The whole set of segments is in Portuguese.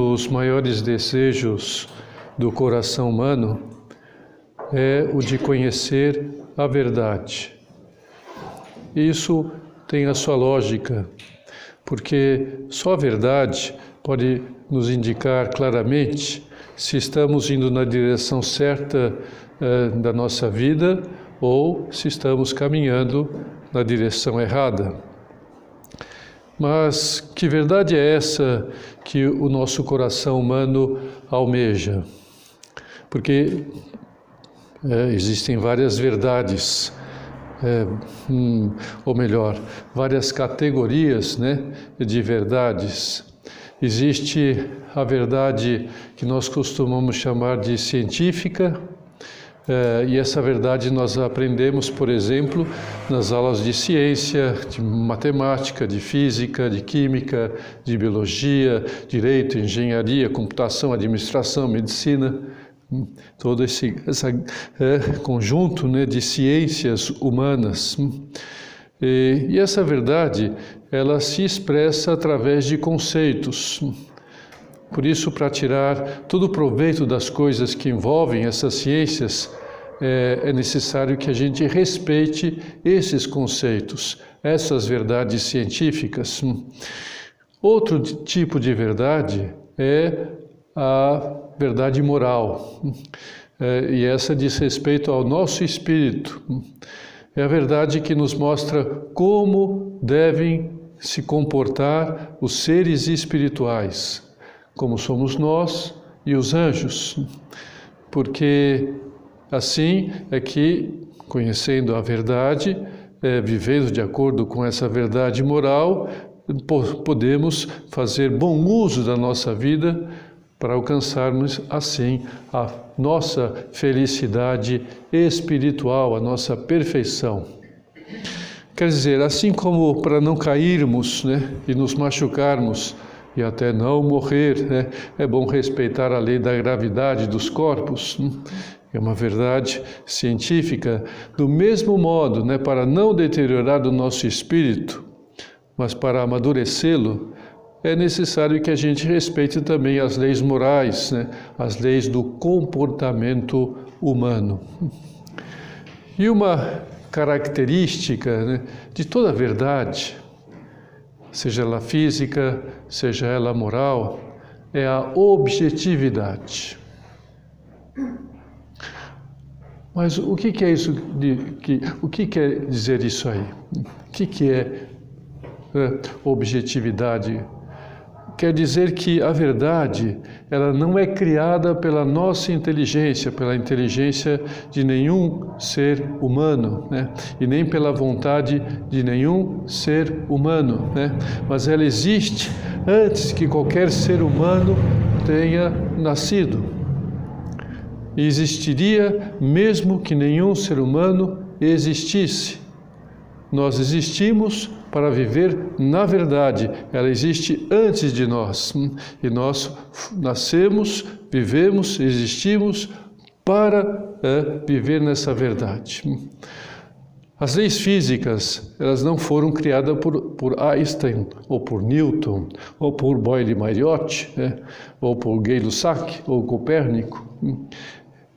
dos maiores desejos do coração humano é o de conhecer a verdade. Isso tem a sua lógica, porque só a verdade pode nos indicar claramente se estamos indo na direção certa eh, da nossa vida ou se estamos caminhando na direção errada. Mas que verdade é essa que o nosso coração humano almeja? Porque é, existem várias verdades, é, hum, ou melhor, várias categorias né, de verdades. Existe a verdade que nós costumamos chamar de científica, é, e essa verdade nós aprendemos, por exemplo, nas aulas de ciência, de matemática, de física, de química, de biologia, direito, engenharia, computação, administração, medicina. Todo esse é, conjunto né, de ciências humanas. E, e essa verdade, ela se expressa através de conceitos. Por isso, para tirar todo o proveito das coisas que envolvem essas ciências, é, é necessário que a gente respeite esses conceitos, essas verdades científicas. Outro tipo de verdade é a verdade moral, é, e essa diz respeito ao nosso espírito. É a verdade que nos mostra como devem se comportar os seres espirituais, como somos nós e os anjos, porque Assim é que, conhecendo a verdade, é, vivendo de acordo com essa verdade moral, podemos fazer bom uso da nossa vida para alcançarmos assim a nossa felicidade espiritual, a nossa perfeição. Quer dizer, assim como para não cairmos né, e nos machucarmos e até não morrer, né, é bom respeitar a lei da gravidade dos corpos. Né, é uma verdade científica, do mesmo modo, né, para não deteriorar o nosso espírito, mas para amadurecê-lo, é necessário que a gente respeite também as leis morais, né, as leis do comportamento humano. E uma característica né, de toda verdade, seja ela física, seja ela moral, é a objetividade. Mas o que, que é isso? De, que, o que quer dizer isso aí? O que, que é, é objetividade? Quer dizer que a verdade ela não é criada pela nossa inteligência, pela inteligência de nenhum ser humano, né? e nem pela vontade de nenhum ser humano, né? mas ela existe antes que qualquer ser humano tenha nascido e existiria mesmo que nenhum ser humano existisse. Nós existimos para viver na verdade, ela existe antes de nós e nós nascemos, vivemos, existimos para é, viver nessa verdade. As leis físicas, elas não foram criadas por, por Einstein, ou por Newton, ou por Boyle-Mariotte, né? ou por Gay-Lussac, ou Copérnico.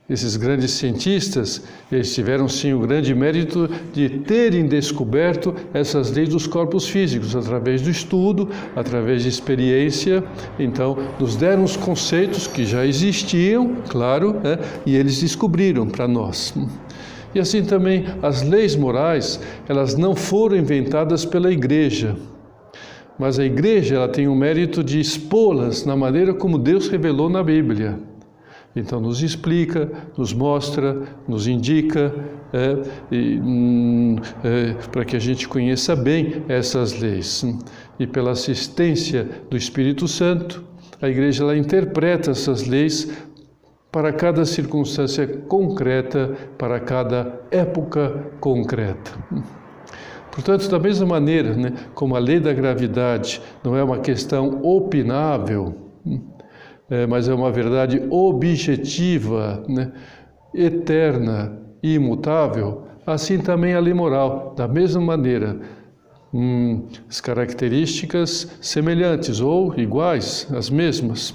Esses grandes cientistas, eles tiveram sim o grande mérito de terem descoberto essas leis dos corpos físicos através do estudo, através de experiência. Então, nos deram os conceitos que já existiam, claro, né, e eles descobriram para nós. E assim também as leis morais, elas não foram inventadas pela igreja, mas a igreja ela tem o mérito de expô-las na maneira como Deus revelou na Bíblia. Então, nos explica, nos mostra, nos indica, é, hum, é, para que a gente conheça bem essas leis. E pela assistência do Espírito Santo, a igreja ela interpreta essas leis para cada circunstância concreta, para cada época concreta. Portanto, da mesma maneira né, como a lei da gravidade não é uma questão opinável, é, mas é uma verdade objetiva, né, eterna e imutável, assim também a lei moral, da mesma maneira, hum, as características semelhantes ou iguais, as mesmas.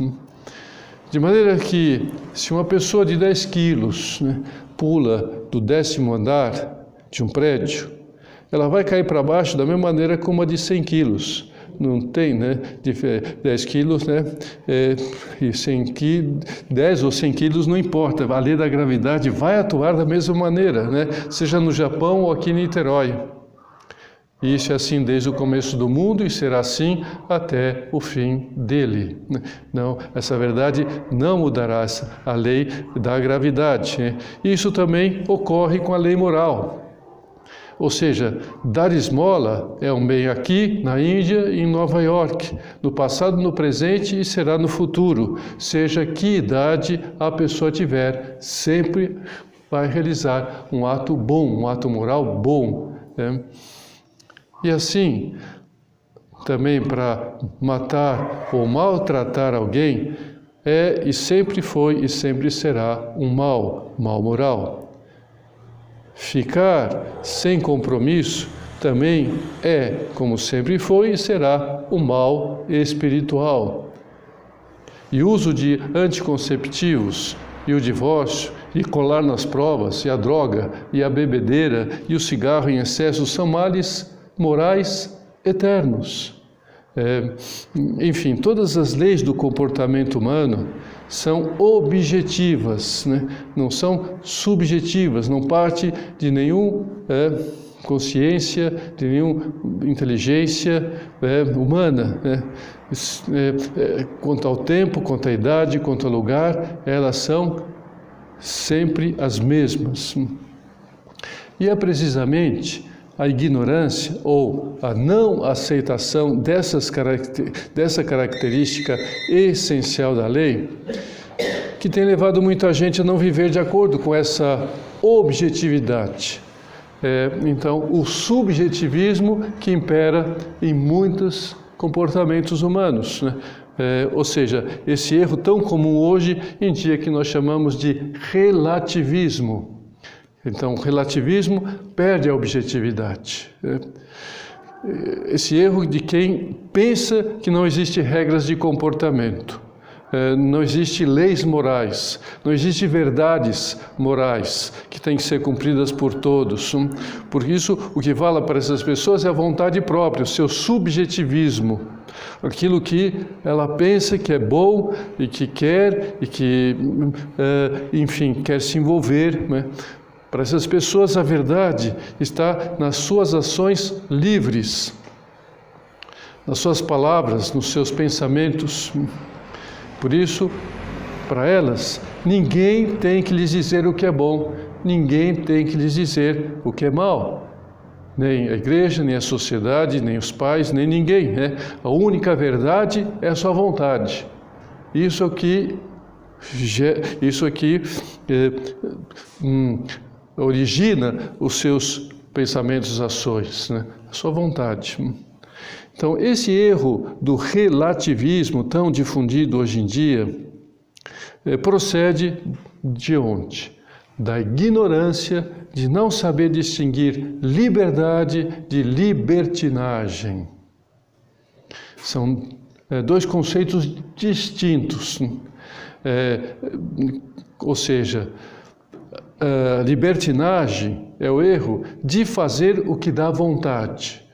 De maneira que, se uma pessoa de 10 quilos né, pula do décimo andar de um prédio, ela vai cair para baixo da mesma maneira como a de 100 quilos. Não tem, né? De 10 quilos, né? É, e 100 quilos, 10 ou 100 quilos não importa, a lei da gravidade vai atuar da mesma maneira, né? Seja no Japão ou aqui em Niterói. Isso é assim desde o começo do mundo e será assim até o fim dele. Não, essa verdade não mudará a lei da gravidade. Né? Isso também ocorre com a lei moral. Ou seja, dar esmola é um bem aqui, na Índia e em Nova York, no passado, no presente e será no futuro. Seja que idade a pessoa tiver, sempre vai realizar um ato bom, um ato moral bom. Né? E assim, também para matar ou maltratar alguém, é e sempre foi e sempre será um mal, mal moral. Ficar sem compromisso também é, como sempre foi e será, um mal espiritual. E o uso de anticonceptivos e o divórcio e colar nas provas e a droga e a bebedeira e o cigarro em excesso são males morais eternos. É, enfim, todas as leis do comportamento humano são objetivas, né? não são subjetivas, não parte de nenhuma é, consciência, de nenhuma inteligência é, humana. Né? É, é, quanto ao tempo, quanto à idade, quanto ao lugar, elas são sempre as mesmas. E é precisamente a ignorância ou a não aceitação dessas caracter, dessa característica essencial da lei, que tem levado muita gente a não viver de acordo com essa objetividade. É, então, o subjetivismo que impera em muitos comportamentos humanos. Né? É, ou seja, esse erro tão comum hoje em dia que nós chamamos de relativismo. Então, o relativismo perde a objetividade. Né? Esse erro de quem pensa que não existe regras de comportamento, é, não existe leis morais, não existe verdades morais que têm que ser cumpridas por todos. Por isso, o que vale para essas pessoas é a vontade própria, o seu subjetivismo, aquilo que ela pensa que é bom e que quer e que, é, enfim, quer se envolver. Né? Para essas pessoas, a verdade está nas suas ações livres, nas suas palavras, nos seus pensamentos. Por isso, para elas, ninguém tem que lhes dizer o que é bom, ninguém tem que lhes dizer o que é mal. Nem a igreja, nem a sociedade, nem os pais, nem ninguém. Né? A única verdade é a sua vontade. Isso aqui, isso aqui é, hum, origina os seus pensamentos ações, né? a sua vontade. Então, esse erro do relativismo tão difundido hoje em dia é, procede de onde? Da ignorância de não saber distinguir liberdade de libertinagem. São é, dois conceitos distintos. É, ou seja, uh, libertinagem é o erro de fazer o que dá vontade.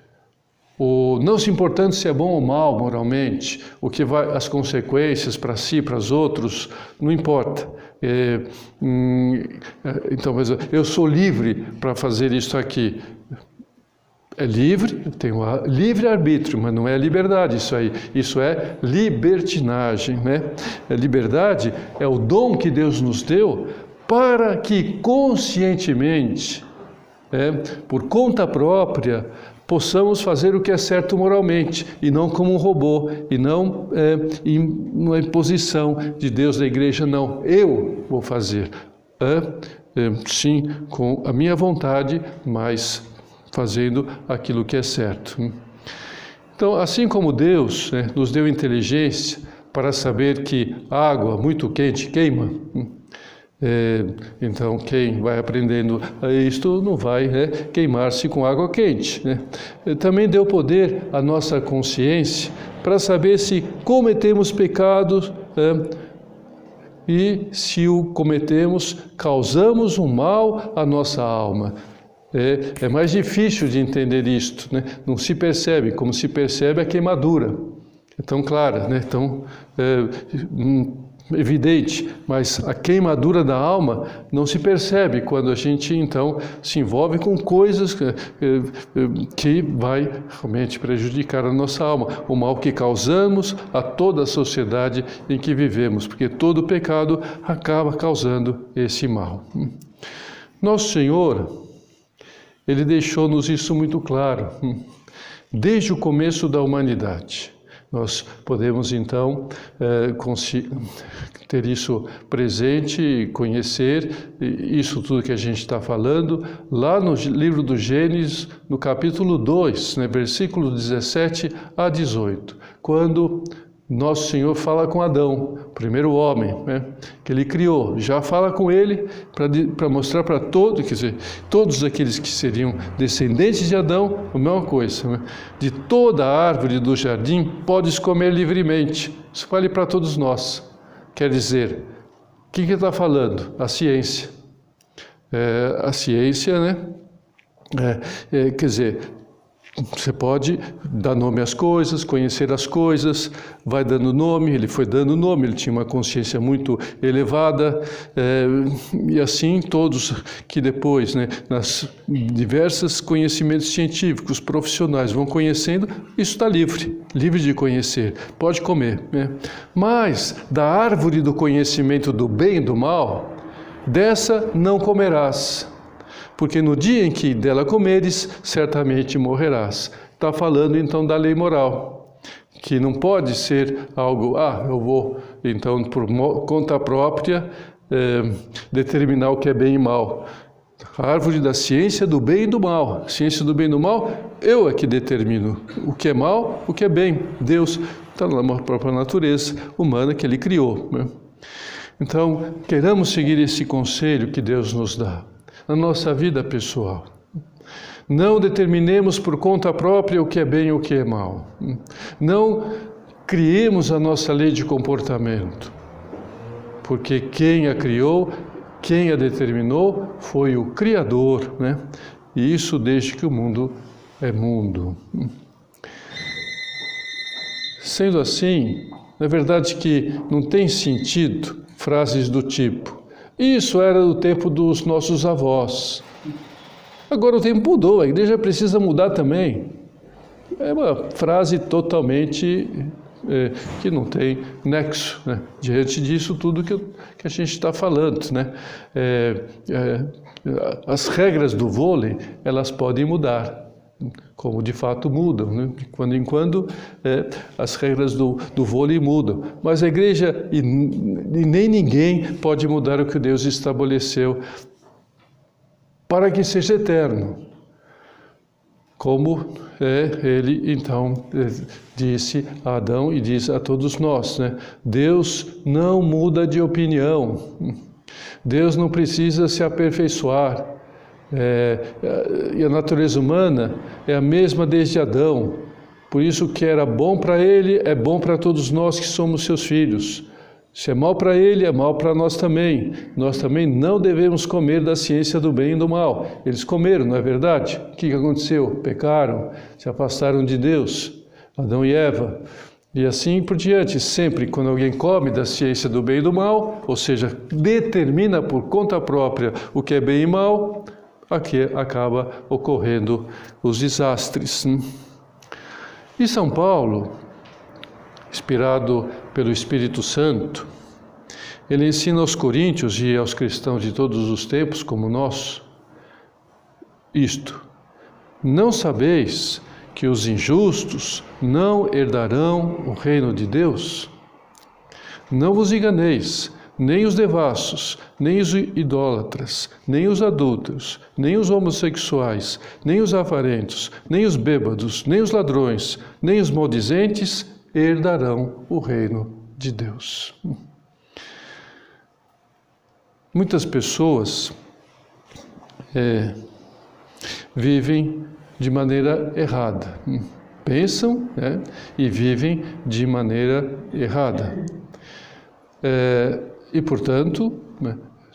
O não se importando se é bom ou mal moralmente, o que vai as consequências para si, para os outros, não importa. É, hum, é, então, eu sou livre para fazer isso aqui. É livre, tem o livre arbítrio, mas não é liberdade isso aí. Isso é libertinagem, né? A liberdade é o dom que Deus nos deu para que conscientemente, é, por conta própria, possamos fazer o que é certo moralmente e não como um robô e não é, em uma imposição de Deus da igreja, não. Eu vou fazer. É, é, sim, com a minha vontade, mas fazendo aquilo que é certo. Então, assim como Deus né, nos deu inteligência para saber que água muito quente queima, É, então, quem vai aprendendo isto não vai né, queimar-se com água quente. Né? Também deu poder à nossa consciência para saber se cometemos pecados é, e, se o cometemos, causamos um mal à nossa alma. É, é mais difícil de entender isto, né? não se percebe, como se percebe a queimadura. É tão clara, né? tão é, hum, evidente, mas a queimadura da alma não se percebe quando a gente então se envolve com coisas que, que vai realmente prejudicar a nossa alma, o mal que causamos a toda a sociedade em que vivemos, porque todo pecado acaba causando esse mal. Nosso Senhor, ele deixou-nos isso muito claro, desde o começo da humanidade. Nós podemos então é, ter isso presente conhecer isso tudo que a gente está falando lá no livro do Gênesis, no capítulo 2, né, versículo 17 a 18, quando nosso Senhor fala com Adão, o primeiro homem né, que ele criou, já fala com ele para mostrar para todos, quer dizer, todos aqueles que seriam descendentes de Adão, a mesma coisa. Né? De toda a árvore do jardim podes comer livremente. Isso vale para todos nós. Quer dizer, o que está falando? A ciência. É, a ciência, né? É, é, quer dizer, você pode dar nome às coisas, conhecer as coisas, vai dando nome, ele foi dando nome, ele tinha uma consciência muito elevada, é, e assim todos que depois, né, nas diversos conhecimentos científicos, profissionais vão conhecendo, isso está livre, livre de conhecer, pode comer. Né? Mas da árvore do conhecimento do bem e do mal, dessa não comerás porque no dia em que dela comeres, certamente morrerás. Está falando então da lei moral, que não pode ser algo, ah, eu vou então por conta própria é, determinar o que é bem e mal. A árvore da ciência do bem e do mal. Ciência do bem e do mal, eu é que determino o que é mal, o que é bem. Deus está na própria natureza humana que Ele criou. Né? Então, queremos seguir esse conselho que Deus nos dá na nossa vida pessoal. Não determinemos por conta própria o que é bem e o que é mal. Não criemos a nossa lei de comportamento, porque quem a criou, quem a determinou, foi o Criador, né? E isso desde que o mundo é mundo. Sendo assim, é verdade que não tem sentido frases do tipo isso era do tempo dos nossos avós. Agora o tempo mudou, a igreja precisa mudar também. É uma frase totalmente é, que não tem nexo né? diante disso tudo que, que a gente está falando. Né? É, é, as regras do vôlei elas podem mudar, como de fato mudam. Né? De quando em quando é, as regras do, do vôlei mudam. Mas a igreja e, e nem ninguém pode mudar o que Deus estabeleceu para que seja eterno. Como é, ele então é, disse a Adão e diz a todos nós, né? Deus não muda de opinião. Deus não precisa se aperfeiçoar. É, e a natureza humana é a mesma desde Adão. Por isso, o que era bom para ele é bom para todos nós que somos seus filhos. Se é mal para ele, é mal para nós também. Nós também não devemos comer da ciência do bem e do mal. Eles comeram, não é verdade? O que aconteceu? Pecaram, se afastaram de Deus, Adão e Eva. E assim por diante, sempre quando alguém come da ciência do bem e do mal, ou seja, determina por conta própria o que é bem e mal, aqui acaba ocorrendo os desastres. E São Paulo, inspirado pelo Espírito Santo, ele ensina aos coríntios e aos cristãos de todos os tempos, como nós, isto: Não sabeis que os injustos não herdarão o reino de Deus? Não vos enganeis, nem os devassos, nem os idólatras, nem os adúlteros, nem os homossexuais, nem os avarentos, nem os bêbados, nem os ladrões, nem os maldizentes herdarão o reino de Deus. muitas pessoas é, vivem de maneira errada. Pensam né, e vivem de maneira errada. É, e, portanto,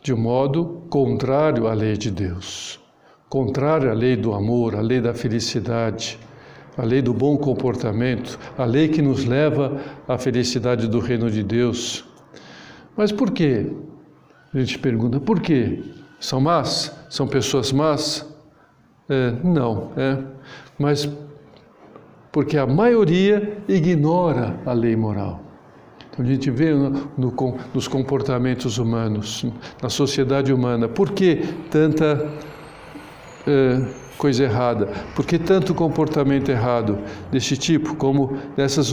de um modo contrário à lei de Deus, contrário à lei do amor, à lei da felicidade, à lei do bom comportamento, à lei que nos leva à felicidade do reino de Deus. Mas por quê? A gente pergunta, por quê? São más? São pessoas más? É, não, é. Mas porque a maioria ignora a lei moral. A gente vê no, no, nos comportamentos humanos, na sociedade humana, por que tanta é, coisa errada? Por que tanto comportamento errado desse tipo, como dessas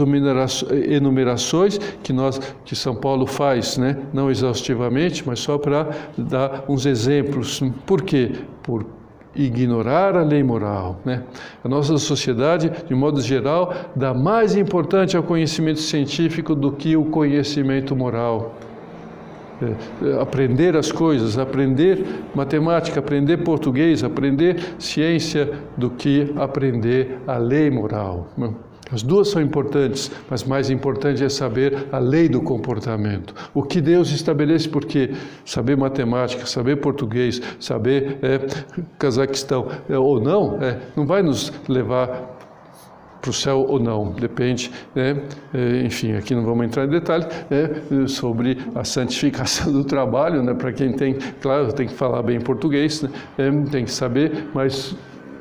enumerações que nós, que São Paulo faz, né? não exaustivamente, mas só para dar uns exemplos. Por quê? Por ignorar a lei moral. Né? A nossa sociedade, de modo geral, dá mais importância ao conhecimento científico do que o conhecimento moral. É, é, aprender as coisas, aprender matemática, aprender português, aprender ciência, do que aprender a lei moral. Né? As duas são importantes, mas mais importante é saber a lei do comportamento. O que Deus estabelece, porque saber matemática, saber português, saber é, Cazaquistão é, ou não, é, não vai nos levar para o céu ou não, depende, né? É, enfim, aqui não vamos entrar em detalhes né? sobre a santificação do trabalho, né? para quem tem, claro, tem que falar bem português, né? É, tem que saber, mas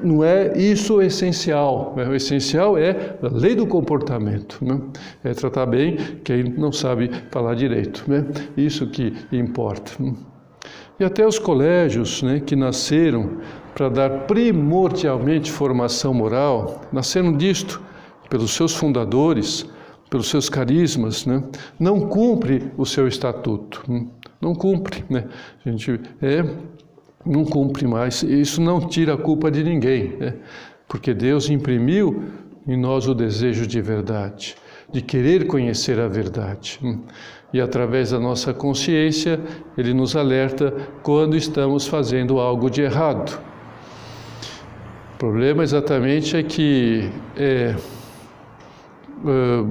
não é isso o essencial. Né? O essencial é a lei do comportamento. Né? É tratar bem quem não sabe falar direito. Né? Isso que importa. E até os colégios né, que nasceram para dar primordialmente formação moral, nasceram disto pelos seus fundadores, pelos seus carismas, né? não cumpre o seu estatuto. Não cumpre. Né? A gente é não cumpre mais. Isso não tira a culpa de ninguém, né? porque Deus imprimiu em nós o desejo de verdade, de querer conhecer a verdade. E através da nossa consciência, Ele nos alerta quando estamos fazendo algo de errado. O problema exatamente é que é, é,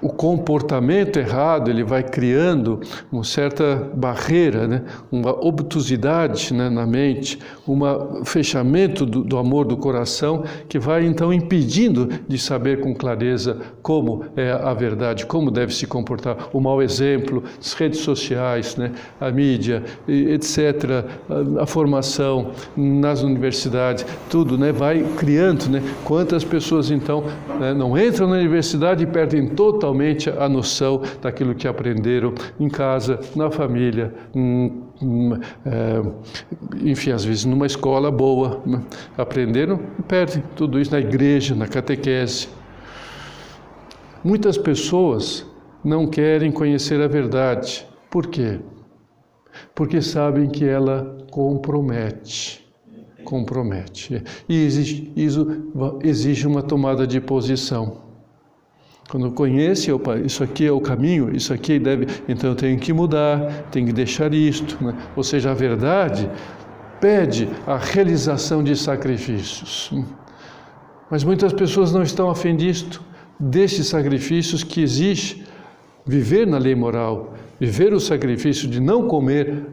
o comportamento errado ele vai criando uma certa barreira, né? uma obtusidade né? na mente, um fechamento do, do, amor do coração que vai então impedindo de saber com clareza como é a verdade, como deve se comportar. O mau exemplo, as redes sociais, né? a mídia, etc., a, a formação nas universidades, tudo né? vai criando. Né? Quantas pessoas então né? não entram na universidade e perdem totalmente totalmente a noção daquilo que aprenderam em casa, na família, em, em, é, enfim, às vezes numa escola boa. Né? Aprenderam e perdem tudo isso na igreja, na catequese. Muitas pessoas não querem conhecer a verdade. Por quê? Porque sabem que ela compromete. Compromete. E exige, exige uma tomada de posição. Quando conhece, opa, isso aqui é o caminho, isso aqui deve, então eu tenho que mudar, tenho que deixar isto. Né? Ou seja, a verdade pede a realização de sacrifícios. Mas muitas pessoas não estão a fim disto, desses sacrifícios que exige viver na lei moral, viver o sacrifício de não comer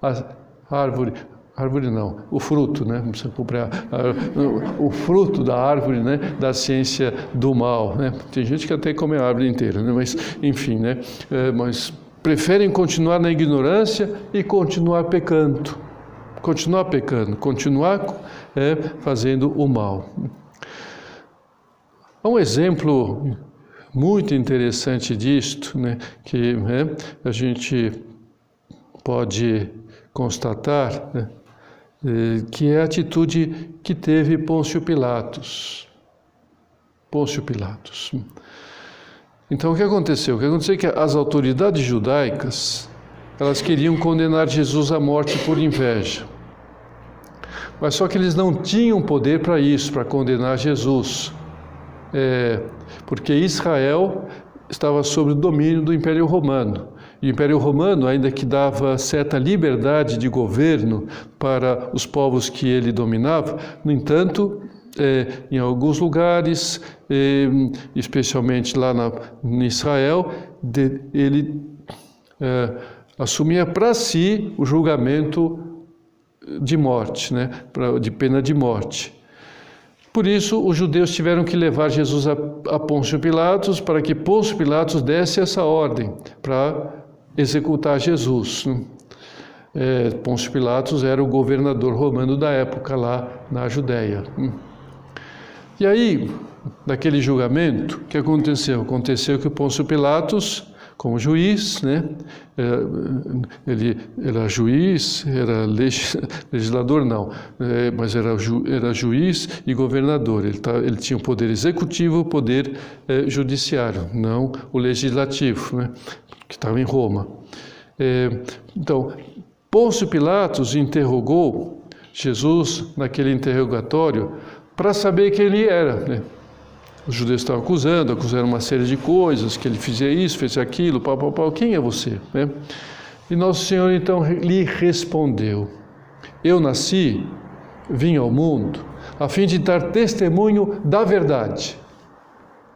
a árvore, árvore não, o fruto, né? Não comprar o fruto da árvore, né? Da ciência do mal, né? Tem gente que até come a árvore inteira, né? Mas enfim, né? É, mas preferem continuar na ignorância e continuar pecando, continuar pecando, continuar é, fazendo o mal. Há um exemplo muito interessante disto, né? Que né? a gente pode constatar. Né? Eh, que é a atitude que teve Pôncio Pilatos. Pôncio Pilatos. Então o que aconteceu? O que aconteceu é que as autoridades judaicas elas queriam condenar Jesus à morte por inveja. Mas só que eles não tinham poder para isso, para condenar Jesus. É, porque Israel estava sob o domínio do Império Romano. O Império Romano, ainda que dava certa liberdade de governo para os povos que ele dominava, no entanto, é, em alguns lugares, é, especialmente lá na, em Israel, de, ele é, assumia para si o julgamento de morte, né, de pena de morte. Por isso, os judeus tiveram que levar Jesus a, a Pôncio Pilatos para que Pôncio Pilatos desse essa ordem para executar Jesus. É, Pôncio Pilatos era o governador romano da época lá na Judéia. E aí, naquele julgamento, o que aconteceu? Aconteceu que Pôncio Pilatos como juiz, né? Ele era juiz, era legislador não, é, mas era, ju, era juiz e governador. Ele, tá, ele tinha o poder executivo, o poder é, judiciário, não o legislativo, né? Que estava em Roma. É, então, Pôncio Pilatos interrogou Jesus naquele interrogatório para saber quem ele era, né? Os judeus estavam acusando, acusando uma série de coisas, que ele fazia isso, fez aquilo, pau, pau, pau. Quem é você? Né? E Nosso Senhor então lhe respondeu: Eu nasci, vim ao mundo, a fim de dar testemunho da verdade.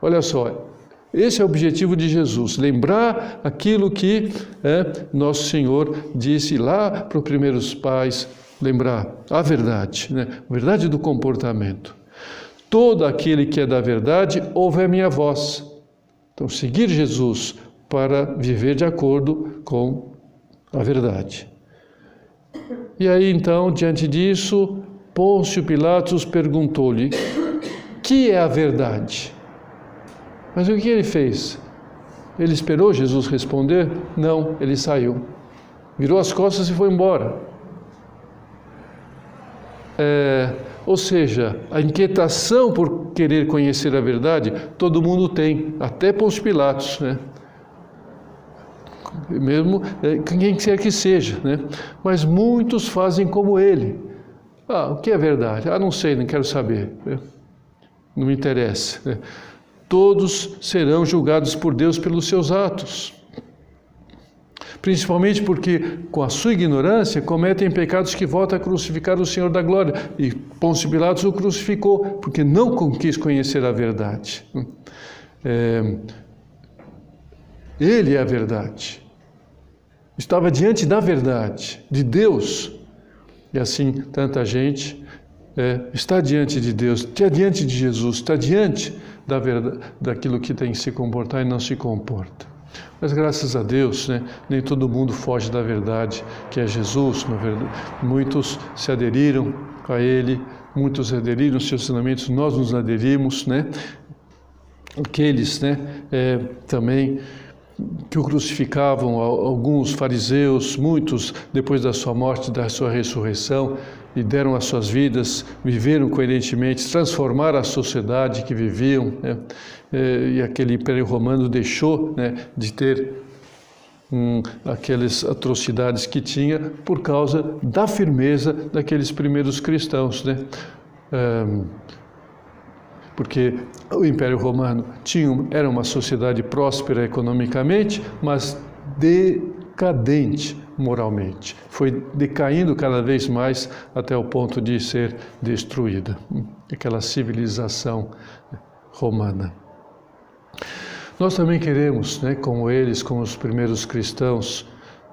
Olha só, esse é o objetivo de Jesus, lembrar aquilo que é, Nosso Senhor disse lá para os primeiros pais, lembrar a verdade, né? a verdade do comportamento. Todo aquele que é da verdade ouve a minha voz. Então, seguir Jesus para viver de acordo com a verdade. E aí, então, diante disso, Pôncio Pilatos perguntou-lhe: que é a verdade? Mas o que ele fez? Ele esperou Jesus responder? Não, ele saiu. Virou as costas e foi embora. É, ou seja, a inquietação por querer conhecer a verdade, todo mundo tem, até Pôncio Pilatos, né? Mesmo é, quem quer que seja, né? Mas muitos fazem como ele. Ah, o que é verdade? Ah, não sei, não quero saber. Né? Não me interessa. Né? Todos serão julgados por Deus pelos seus atos principalmente porque, com a sua ignorância, cometem pecados que voltam a crucificar o Senhor da glória. E Pôncio Pilatos o crucificou, porque não quis conhecer a verdade. É, ele é a verdade. Estava diante da verdade, de Deus. E assim, tanta gente é, está diante de Deus, está diante de Jesus, está diante da verdade, daquilo que tem que se comportar e não se comporta. Mas graças a Deus, né, nem todo mundo foge da verdade, que é Jesus. Muitos se aderiram a Ele, muitos aderiram aos seus ensinamentos, nós nos aderimos, né? Aqueles, né, é, também que o crucificavam, alguns fariseus, muitos depois da sua morte, da sua ressurreição, e deram as suas vidas, viveram coerentemente, transformaram a sociedade que viviam, né? e aquele Império Romano deixou né, de ter hum, aquelas atrocidades que tinha por causa da firmeza daqueles primeiros cristãos, né? Um, porque o Império Romano tinha, era uma sociedade próspera economicamente, mas decadente moralmente. Foi decaindo cada vez mais até o ponto de ser destruída. Aquela civilização romana. Nós também queremos, né, como eles, como os primeiros cristãos,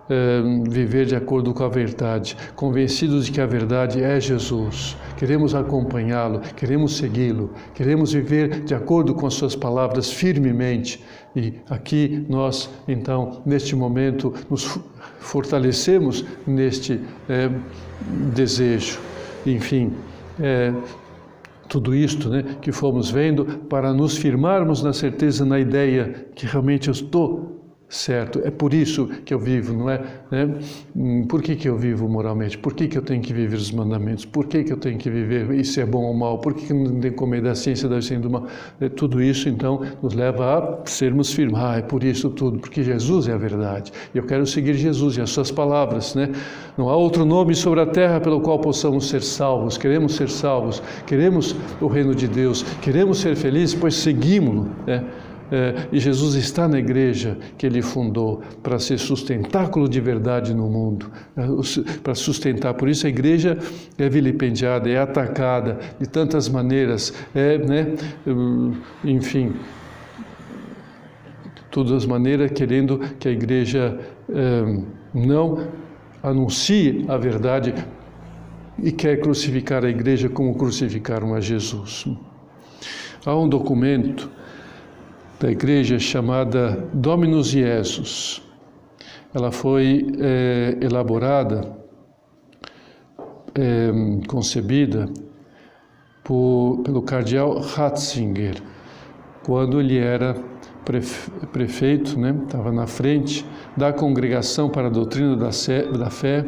é, viver de acordo com a verdade, convencidos de que a verdade é Jesus. Queremos acompanhá-lo, queremos segui-lo, queremos viver de acordo com as suas palavras firmemente. E aqui nós, então, neste momento, nos fortalecemos neste é, desejo. Enfim, é, tudo isto né, que fomos vendo para nos firmarmos na certeza, na ideia que realmente eu estou certo. É por isso que eu vivo, não é? Né? Hum, por que, que eu vivo moralmente? Por que, que eu tenho que viver os mandamentos? Por que, que eu tenho que viver isso é bom ou mal? Por que, que não tem que comer da ciência da ciência do mal? É, tudo isso, então, nos leva a sermos firmes. Ah, é por isso tudo, porque Jesus é a verdade. E eu quero seguir Jesus e as suas palavras, né? Não há outro nome sobre a terra pelo qual possamos ser salvos. Queremos ser salvos, queremos o reino de Deus, queremos ser felizes, pois seguimos-lo, né? É, e Jesus está na igreja que ele fundou para ser sustentáculo de verdade no mundo, é, para sustentar. Por isso a igreja é vilipendiada, é atacada de tantas maneiras, é, né, enfim, todas as maneiras querendo que a igreja é, não anuncie a verdade e quer crucificar a igreja como crucificaram a Jesus. Há um documento da igreja chamada Dominus Jesus. Ela foi é, elaborada, é, concebida por, pelo cardeal Ratzinger, quando ele era prefeito, né, estava na frente da Congregação para a Doutrina da, Fé,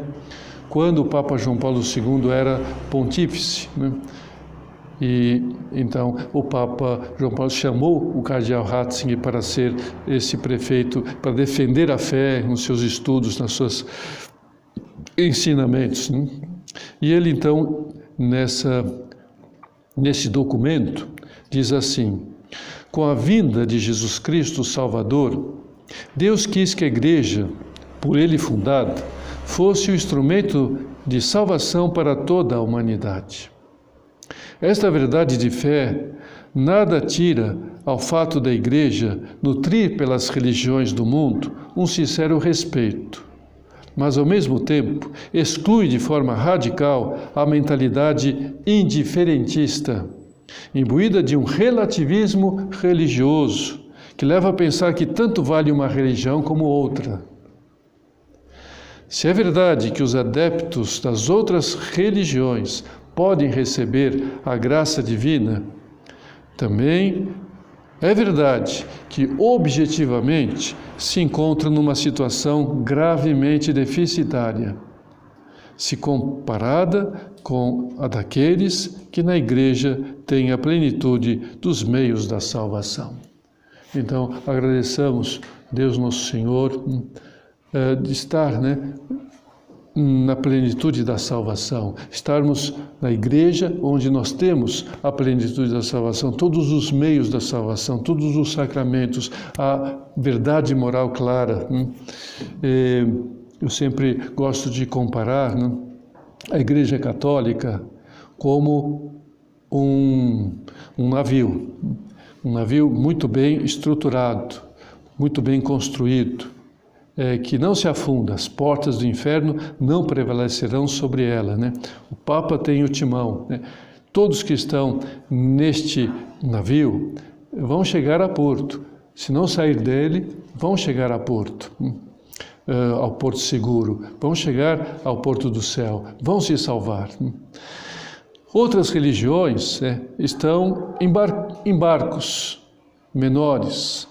quando o Papa João Paulo II era pontífice. Né, e então o Papa João Paulo chamou o cardeal Ratzinger para ser esse prefeito, para defender a fé nos seus estudos, nas suas ensinamentos. Né? E ele então nessa nesse documento diz assim: com a vinda de Jesus Cristo Salvador, Deus quis que a igreja, por ele fundada, fosse o instrumento de salvação para toda a humanidade. Esta verdade de fé nada tira ao fato da Igreja nutrir pelas religiões do mundo um sincero respeito, mas ao mesmo tempo exclui de forma radical a mentalidade indiferentista, imbuída de um relativismo religioso que leva a pensar que tanto vale uma religião como outra. Se é verdade que os adeptos das outras religiões podem receber a graça divina, também é verdade que objetivamente se encontra numa situação gravemente deficitária, se comparada com a daqueles que na igreja têm a plenitude dos meios da salvação. Então, agradeçamos Deus nosso Senhor eh, de estar né, na plenitude da salvação, estarmos na igreja onde nós temos a plenitude da salvação, todos os meios da salvação, todos os sacramentos, a verdade moral clara. Né? Eu sempre gosto de comparar né, a Igreja Católica como um, um navio, um navio muito bem estruturado, muito bem construído é, que não se afunda, as portas do inferno não prevalecerão sobre ela. Né? O Papa tem o timão. Né? Todos que estão neste navio vão chegar a porto. Se não sair dele, vão chegar a porto. Uh, ao porto seguro, vão chegar ao porto do céu, vão se salvar. Outras religiões é, estão em, bar em barcos menores,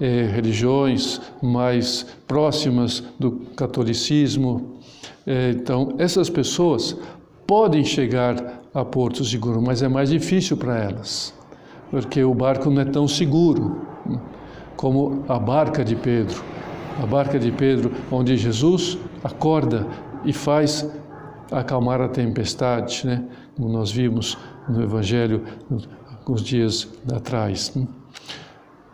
é, religiões mais próximas do catolicismo. É, então, essas pessoas podem chegar a Porto Seguro, mas é mais difícil para elas, porque o barco não é tão seguro como a barca de Pedro. A barca de Pedro, onde Jesus acorda e faz acalmar a tempestade, né? como nós vimos no Evangelho alguns dias atrás.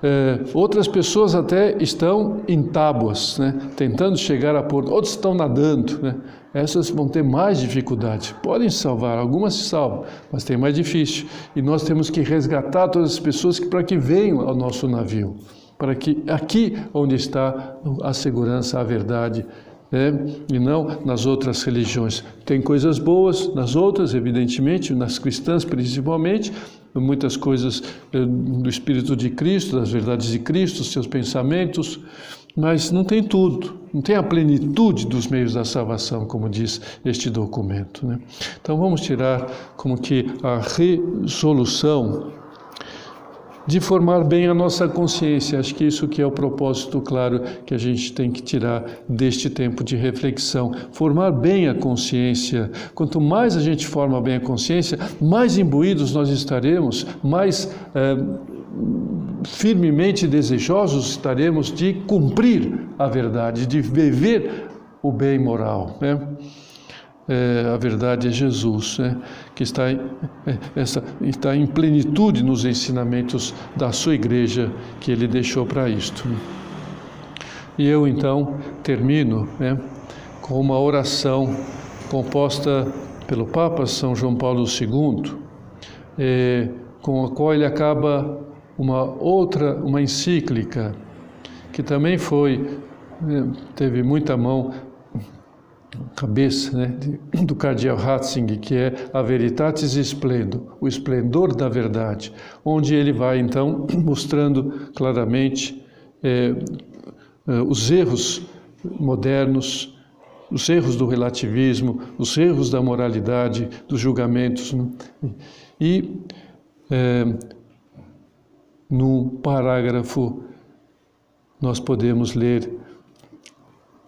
É, outras pessoas até estão em tábuas, né, tentando chegar a porto, outros estão nadando. Né, essas vão ter mais dificuldade. Podem se salvar, algumas se salvam, mas tem mais difícil. E nós temos que resgatar todas as pessoas para que venham ao nosso navio, para que aqui onde está a segurança, a verdade, né? e não nas outras religiões. Tem coisas boas nas outras, evidentemente, nas cristãs principalmente, muitas coisas eh, do Espírito de Cristo, das verdades de Cristo, seus pensamentos, mas não tem tudo, não tem a plenitude dos meios da salvação, como diz este documento. Né? Então vamos tirar como que a resolução de formar bem a nossa consciência. Acho que isso que é o propósito claro que a gente tem que tirar deste tempo de reflexão. Formar bem a consciência. Quanto mais a gente forma bem a consciência, mais imbuídos nós estaremos, mais é, firmemente desejosos estaremos de cumprir a verdade, de viver o bem moral. Né? É, a verdade é Jesus, né? que está, é, essa, está em plenitude nos ensinamentos da sua igreja que ele deixou para isto. E eu então termino né, com uma oração composta pelo Papa São João Paulo II, é, com a qual ele acaba uma outra, uma encíclica que também foi né, teve muita mão cabeça né, do cardeal Ratzinger, que é a Veritatis Splendor, o esplendor da verdade, onde ele vai então mostrando claramente é, os erros modernos, os erros do relativismo, os erros da moralidade, dos julgamentos. Né? E é, no parágrafo nós podemos ler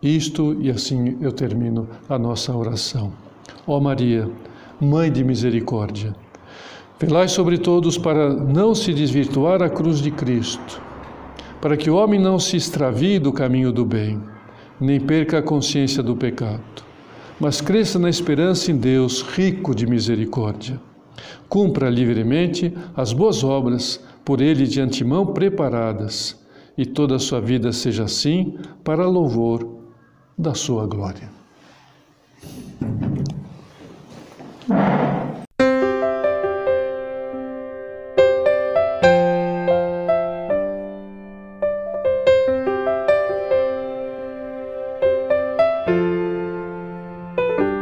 isto e assim eu termino a nossa oração. Ó Maria, Mãe de misericórdia, velai sobre todos para não se desvirtuar a cruz de Cristo, para que o homem não se extravie do caminho do bem, nem perca a consciência do pecado, mas cresça na esperança em Deus, rico de misericórdia. Cumpra livremente as boas obras por ele de antemão preparadas, e toda a sua vida seja assim para louvor da sua glória.